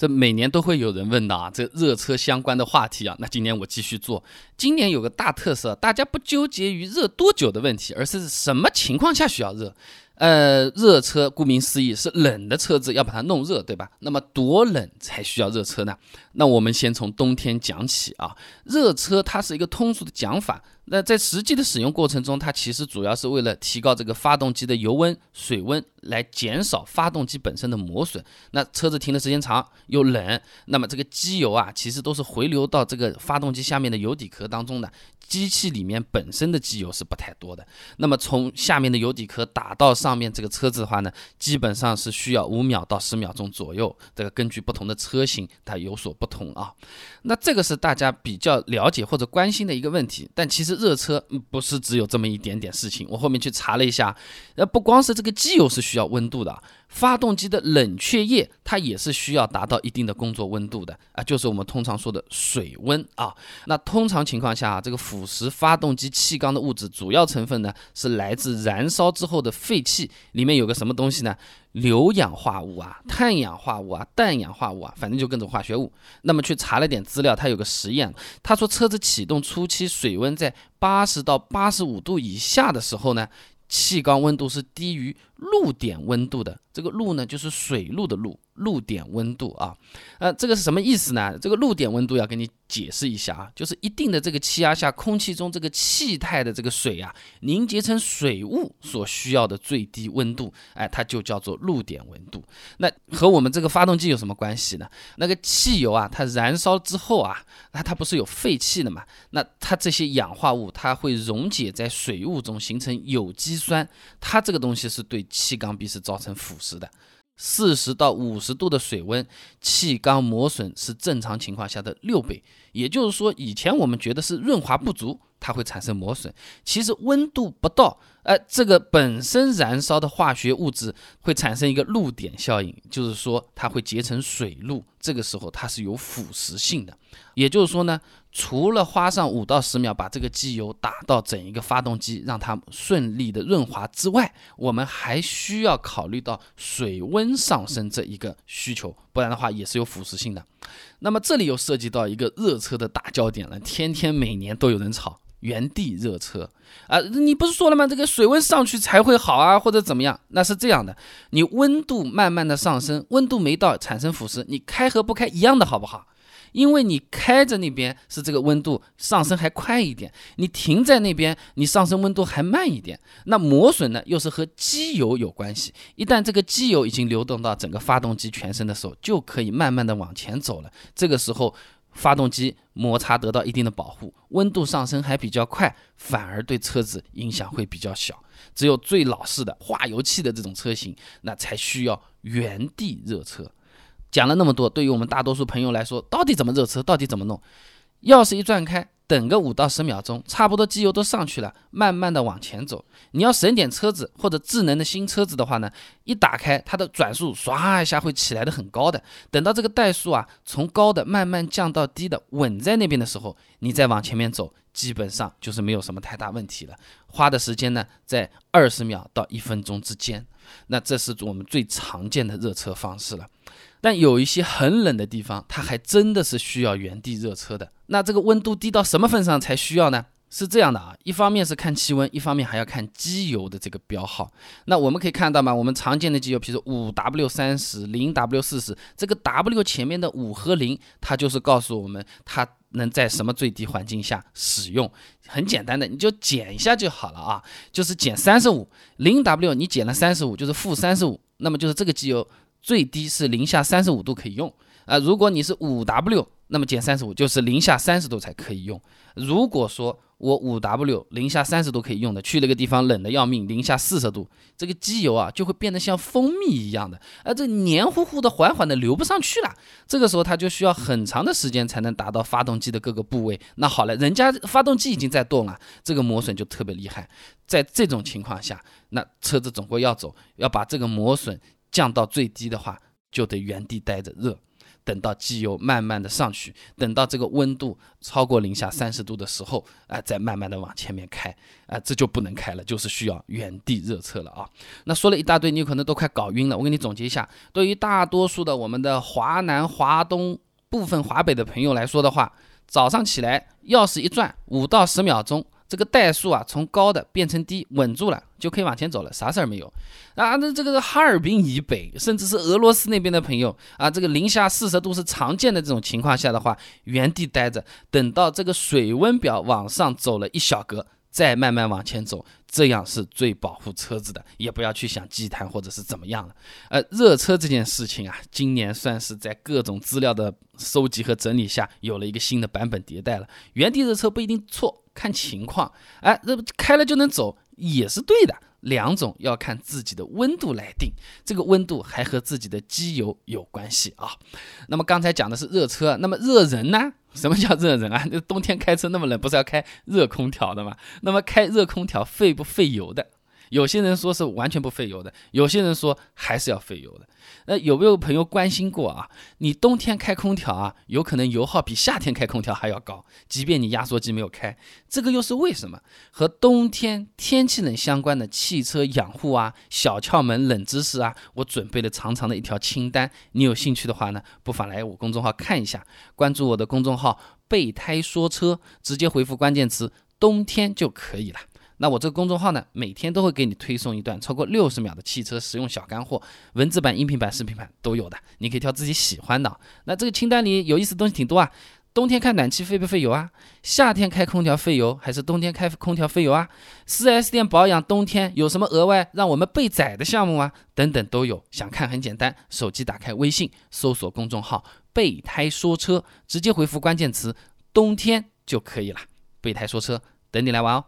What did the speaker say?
这每年都会有人问的啊，这热车相关的话题啊。那今年我继续做。今年有个大特色，大家不纠结于热多久的问题，而是什么情况下需要热。呃，热车顾名思义是冷的车子要把它弄热，对吧？那么多冷才需要热车呢？那我们先从冬天讲起啊。热车它是一个通俗的讲法，那在实际的使用过程中，它其实主要是为了提高这个发动机的油温、水温，来减少发动机本身的磨损。那车子停的时间长又冷，那么这个机油啊，其实都是回流到这个发动机下面的油底壳当中的。机器里面本身的机油是不太多的，那么从下面的油底壳打到上面这个车子的话呢，基本上是需要五秒到十秒钟左右，这个根据不同的车型它有所不同啊。那这个是大家比较了解或者关心的一个问题，但其实热车不是只有这么一点点事情。我后面去查了一下，呃，不光是这个机油是需要温度的。发动机的冷却液，它也是需要达到一定的工作温度的啊，就是我们通常说的水温啊。那通常情况下啊，这个腐蚀发动机气缸的物质主要成分呢，是来自燃烧之后的废气，里面有个什么东西呢？硫氧化物啊、碳氧化物啊、氮氧化物啊，反正就各种化学物。那么去查了点资料，他有个实验，他说车子启动初期水温在八十到八十五度以下的时候呢。气缸温度是低于露点温度的，这个露呢就是水路的露。露点温度啊，呃，这个是什么意思呢？这个露点温度要给你解释一下啊，就是一定的这个气压下，空气中这个气态的这个水啊，凝结成水雾所需要的最低温度，哎，它就叫做露点温度。那和我们这个发动机有什么关系呢？那个汽油啊，它燃烧之后啊，那它不是有废气的嘛？那它这些氧化物，它会溶解在水雾中形成有机酸，它这个东西是对气缸壁是造成腐蚀的。四十到五十度的水温，气缸磨损是正常情况下的六倍。也就是说，以前我们觉得是润滑不足，它会产生磨损。其实温度不到，呃，这个本身燃烧的化学物质会产生一个露点效应，就是说它会结成水露。这个时候它是有腐蚀性的。也就是说呢，除了花上五到十秒把这个机油打到整一个发动机，让它顺利的润滑之外，我们还需要考虑到水温上升这一个需求，不然的话也是有腐蚀性的。那么这里又涉及到一个热车的大焦点了，天天每年都有人吵原地热车啊！你不是说了吗？这个水温上去才会好啊，或者怎么样？那是这样的，你温度慢慢的上升，温度没到产生腐蚀，你开和不开一样的好不好？因为你开着那边是这个温度上升还快一点，你停在那边你上升温度还慢一点。那磨损呢又是和机油有关系，一旦这个机油已经流动到整个发动机全身的时候，就可以慢慢的往前走了。这个时候发动机摩擦得到一定的保护，温度上升还比较快，反而对车子影响会比较小。只有最老式的化油器的这种车型，那才需要原地热车。讲了那么多，对于我们大多数朋友来说，到底怎么热车？到底怎么弄？钥匙一转开，等个五到十秒钟，差不多机油都上去了，慢慢的往前走。你要省点车子或者智能的新车子的话呢，一打开它的转速唰一下会起来的很高的。等到这个怠速啊从高的慢慢降到低的稳在那边的时候，你再往前面走，基本上就是没有什么太大问题了。花的时间呢在二十秒到一分钟之间。那这是我们最常见的热车方式了。但有一些很冷的地方，它还真的是需要原地热车的。那这个温度低到什么份上才需要呢？是这样的啊，一方面是看气温，一方面还要看机油的这个标号。那我们可以看到嘛，我们常见的机油，比如说五 W 三十、零 W 四十，这个 W 前面的五和零，它就是告诉我们它能在什么最低环境下使用。很简单的，你就减一下就好了啊，就是减三十五，零 W 你减了三十五，就是负三十五，那么就是这个机油。最低是零下三十五度可以用啊，如果你是五 W，那么减三十五就是零下三十度才可以用。如果说我五 W 零下三十度可以用的，去了个地方冷的要命，零下四十度，这个机油啊就会变得像蜂蜜一样的，而这黏糊糊的、缓缓的流不上去了。这个时候它就需要很长的时间才能达到发动机的各个部位。那好了，人家发动机已经在动了，这个磨损就特别厉害。在这种情况下，那车子总归要走，要把这个磨损。降到最低的话，就得原地待着热。等到机油慢慢的上去，等到这个温度超过零下三十度的时候，啊，再慢慢的往前面开，啊，这就不能开了，就是需要原地热车了啊。那说了一大堆，你可能都快搞晕了。我给你总结一下，对于大多数的我们的华南、华东、部分华北的朋友来说的话，早上起来钥匙一转，五到十秒钟。这个怠速啊，从高的变成低，稳住了就可以往前走了，啥事儿没有啊？那这个哈尔滨以北，甚至是俄罗斯那边的朋友啊，这个零下四十度是常见的这种情况下的话，原地待着，等到这个水温表往上走了一小格，再慢慢往前走，这样是最保护车子的，也不要去想积碳或者是怎么样了。呃，热车这件事情啊，今年算是在各种资料的收集和整理下，有了一个新的版本迭代了。原地热车不一定错。看情况，哎，这开了就能走也是对的。两种要看自己的温度来定，这个温度还和自己的机油有关系啊。那么刚才讲的是热车，那么热人呢？什么叫热人啊？那冬天开车那么冷，不是要开热空调的吗？那么开热空调费不费油的？有些人说是完全不费油的，有些人说还是要费油的。那有没有朋友关心过啊？你冬天开空调啊，有可能油耗比夏天开空调还要高，即便你压缩机没有开，这个又是为什么？和冬天天气冷相关的汽车养护啊、小窍门、冷知识啊，我准备了长长的一条清单。你有兴趣的话呢，不妨来我公众号看一下，关注我的公众号“备胎说车”，直接回复关键词“冬天”就可以了。那我这个公众号呢，每天都会给你推送一段超过六十秒的汽车实用小干货，文字版、音频版、视频版都有的，你可以挑自己喜欢的。那这个清单里有意思的东西挺多啊。冬天开暖气费不费油啊？夏天开空调费油还是冬天开空调费油啊？4S 店保养冬天有什么额外让我们被宰的项目啊？等等都有。想看很简单，手机打开微信，搜索公众号“备胎说车”，直接回复关键词“冬天”就可以了。备胎说车，等你来玩哦。